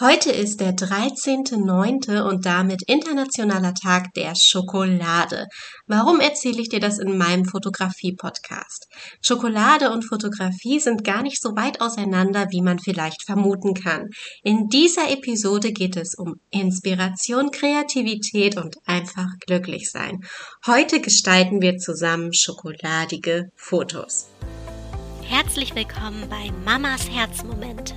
Heute ist der 13.09. und damit internationaler Tag der Schokolade. Warum erzähle ich dir das in meinem Fotografie-Podcast? Schokolade und Fotografie sind gar nicht so weit auseinander, wie man vielleicht vermuten kann. In dieser Episode geht es um Inspiration, Kreativität und einfach glücklich sein. Heute gestalten wir zusammen schokoladige Fotos. Herzlich willkommen bei Mamas Herzmomente.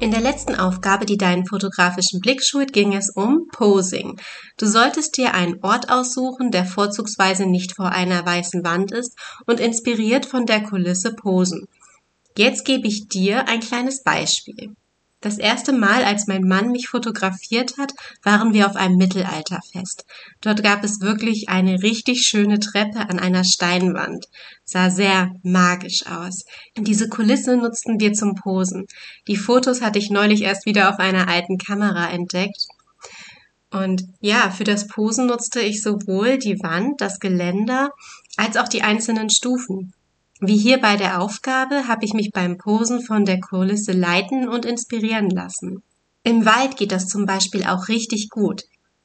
In der letzten Aufgabe, die deinen fotografischen Blick schult, ging es um Posing. Du solltest dir einen Ort aussuchen, der vorzugsweise nicht vor einer weißen Wand ist und inspiriert von der Kulisse posen. Jetzt gebe ich dir ein kleines Beispiel. Das erste Mal, als mein Mann mich fotografiert hat, waren wir auf einem Mittelalterfest. Dort gab es wirklich eine richtig schöne Treppe an einer Steinwand. Sah sehr magisch aus. Diese Kulisse nutzten wir zum Posen. Die Fotos hatte ich neulich erst wieder auf einer alten Kamera entdeckt. Und ja, für das Posen nutzte ich sowohl die Wand, das Geländer, als auch die einzelnen Stufen. Wie hier bei der Aufgabe habe ich mich beim Posen von der Kulisse leiten und inspirieren lassen. Im Wald geht das zum Beispiel auch richtig gut.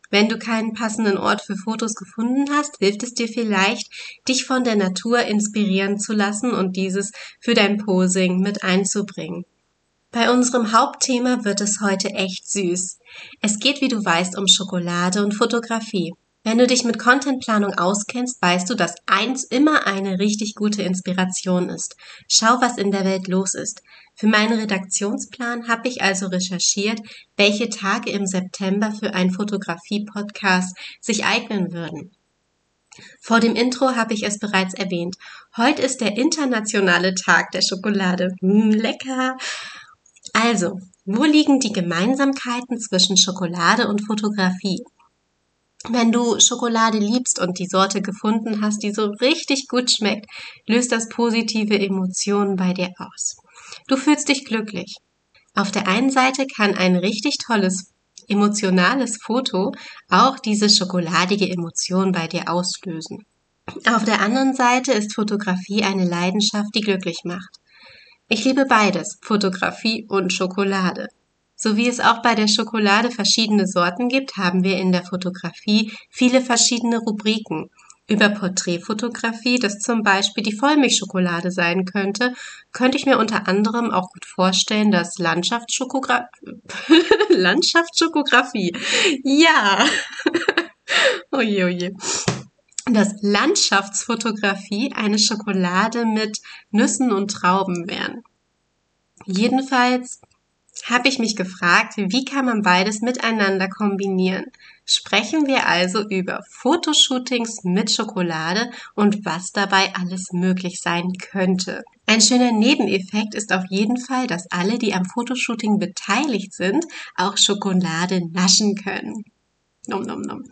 Wenn du keinen passenden Ort für Fotos gefunden hast, hilft es dir vielleicht, dich von der Natur inspirieren zu lassen und dieses für dein Posing mit einzubringen. Bei unserem Hauptthema wird es heute echt süß. Es geht, wie du weißt, um Schokolade und Fotografie. Wenn du dich mit Contentplanung auskennst, weißt du, dass eins immer eine richtig gute Inspiration ist. Schau, was in der Welt los ist. Für meinen Redaktionsplan habe ich also recherchiert, welche Tage im September für einen Fotografie-Podcast sich eignen würden. Vor dem Intro habe ich es bereits erwähnt. Heute ist der internationale Tag der Schokolade. Mmh, lecker! Also, wo liegen die Gemeinsamkeiten zwischen Schokolade und Fotografie? Wenn du Schokolade liebst und die Sorte gefunden hast, die so richtig gut schmeckt, löst das positive Emotionen bei dir aus. Du fühlst dich glücklich. Auf der einen Seite kann ein richtig tolles emotionales Foto auch diese schokoladige Emotion bei dir auslösen. Auf der anderen Seite ist Fotografie eine Leidenschaft, die glücklich macht. Ich liebe beides, Fotografie und Schokolade. So wie es auch bei der Schokolade verschiedene Sorten gibt, haben wir in der Fotografie viele verschiedene Rubriken. Über Porträtfotografie, das zum Beispiel die Vollmilchschokolade sein könnte, könnte ich mir unter anderem auch gut vorstellen, dass Landschaftsschokografie, Landschaftsschokografie, ja, oje, oje, dass Landschaftsfotografie eine Schokolade mit Nüssen und Trauben wären. Jedenfalls habe ich mich gefragt, wie kann man beides miteinander kombinieren? Sprechen wir also über Fotoshootings mit Schokolade und was dabei alles möglich sein könnte. Ein schöner Nebeneffekt ist auf jeden Fall, dass alle, die am Fotoshooting beteiligt sind, auch Schokolade naschen können. Nom, nom, nom.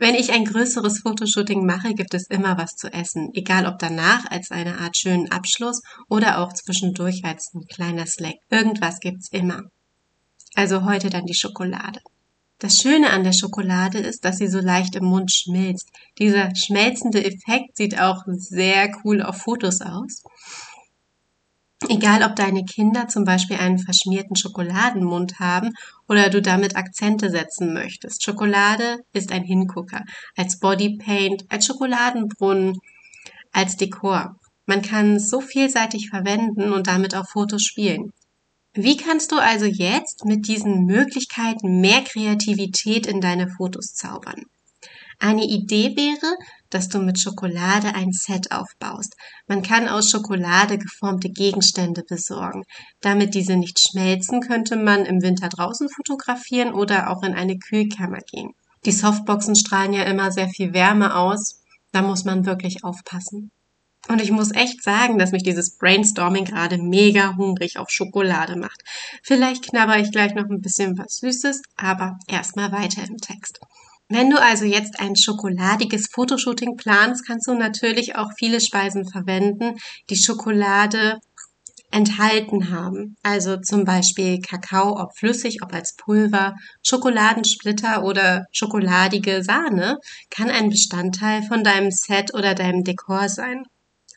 Wenn ich ein größeres Fotoshooting mache, gibt es immer was zu essen, egal ob danach als eine Art schönen Abschluss oder auch zwischendurch als ein kleiner Slack. Irgendwas gibt's immer. Also heute dann die Schokolade. Das Schöne an der Schokolade ist, dass sie so leicht im Mund schmilzt. Dieser schmelzende Effekt sieht auch sehr cool auf Fotos aus. Egal, ob deine Kinder zum Beispiel einen verschmierten Schokoladenmund haben oder du damit Akzente setzen möchtest. Schokolade ist ein Hingucker. Als Bodypaint, als Schokoladenbrunnen, als Dekor. Man kann es so vielseitig verwenden und damit auf Fotos spielen. Wie kannst du also jetzt mit diesen Möglichkeiten mehr Kreativität in deine Fotos zaubern? Eine Idee wäre, dass du mit Schokolade ein Set aufbaust. Man kann aus Schokolade geformte Gegenstände besorgen. Damit diese nicht schmelzen, könnte man im Winter draußen fotografieren oder auch in eine Kühlkammer gehen. Die Softboxen strahlen ja immer sehr viel Wärme aus. Da muss man wirklich aufpassen. Und ich muss echt sagen, dass mich dieses Brainstorming gerade mega hungrig auf Schokolade macht. Vielleicht knabber ich gleich noch ein bisschen was Süßes, aber erstmal weiter im Text. Wenn du also jetzt ein schokoladiges Fotoshooting planst, kannst du natürlich auch viele Speisen verwenden, die Schokolade enthalten haben. Also zum Beispiel Kakao, ob flüssig, ob als Pulver, Schokoladensplitter oder schokoladige Sahne kann ein Bestandteil von deinem Set oder deinem Dekor sein.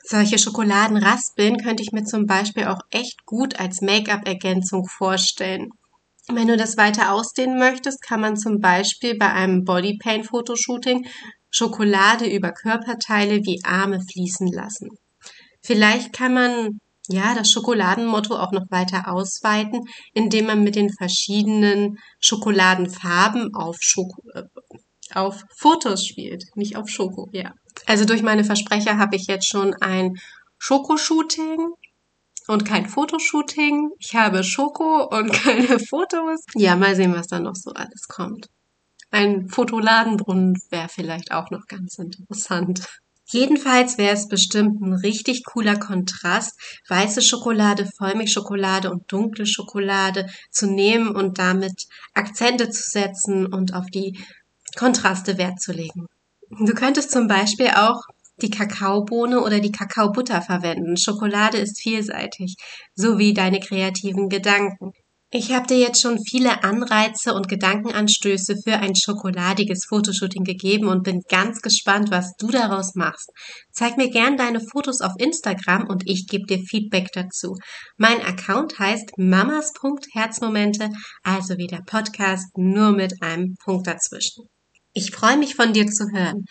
Solche Schokoladenraspeln könnte ich mir zum Beispiel auch echt gut als Make-up-Ergänzung vorstellen. Wenn du das weiter ausdehnen möchtest, kann man zum Beispiel bei einem Bodypaint-Fotoshooting Schokolade über Körperteile wie Arme fließen lassen. Vielleicht kann man ja das Schokoladenmotto auch noch weiter ausweiten, indem man mit den verschiedenen Schokoladenfarben auf Schoko äh, auf Fotos spielt, nicht auf Schoko, ja. Also durch meine Versprecher habe ich jetzt schon ein Schokoshooting und kein Fotoshooting. Ich habe Schoko und keine Fotos. Ja, mal sehen, was da noch so alles kommt. Ein Fotoladenbrunnen wäre vielleicht auch noch ganz interessant. Jedenfalls wäre es bestimmt ein richtig cooler Kontrast, weiße Schokolade, Vollmilchschokolade und dunkle Schokolade zu nehmen und damit Akzente zu setzen und auf die Kontraste Wert zu legen. Du könntest zum Beispiel auch die Kakaobohne oder die Kakaobutter verwenden. Schokolade ist vielseitig, sowie deine kreativen Gedanken. Ich habe dir jetzt schon viele Anreize und Gedankenanstöße für ein schokoladiges Fotoshooting gegeben und bin ganz gespannt, was du daraus machst. Zeig mir gern deine Fotos auf Instagram und ich gebe dir Feedback dazu. Mein Account heißt mamas.herzmomente, also wie der Podcast, nur mit einem Punkt dazwischen. Ich freue mich von dir zu hören.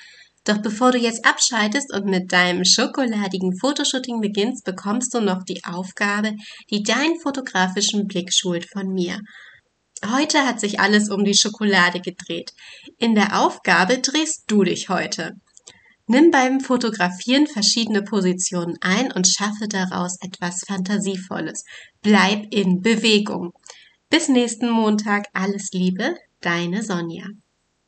Doch bevor du jetzt abschaltest und mit deinem schokoladigen Fotoshooting beginnst, bekommst du noch die Aufgabe, die deinen fotografischen Blick schult von mir. Heute hat sich alles um die Schokolade gedreht. In der Aufgabe drehst du dich heute. Nimm beim Fotografieren verschiedene Positionen ein und schaffe daraus etwas Fantasievolles. Bleib in Bewegung. Bis nächsten Montag. Alles Liebe, deine Sonja.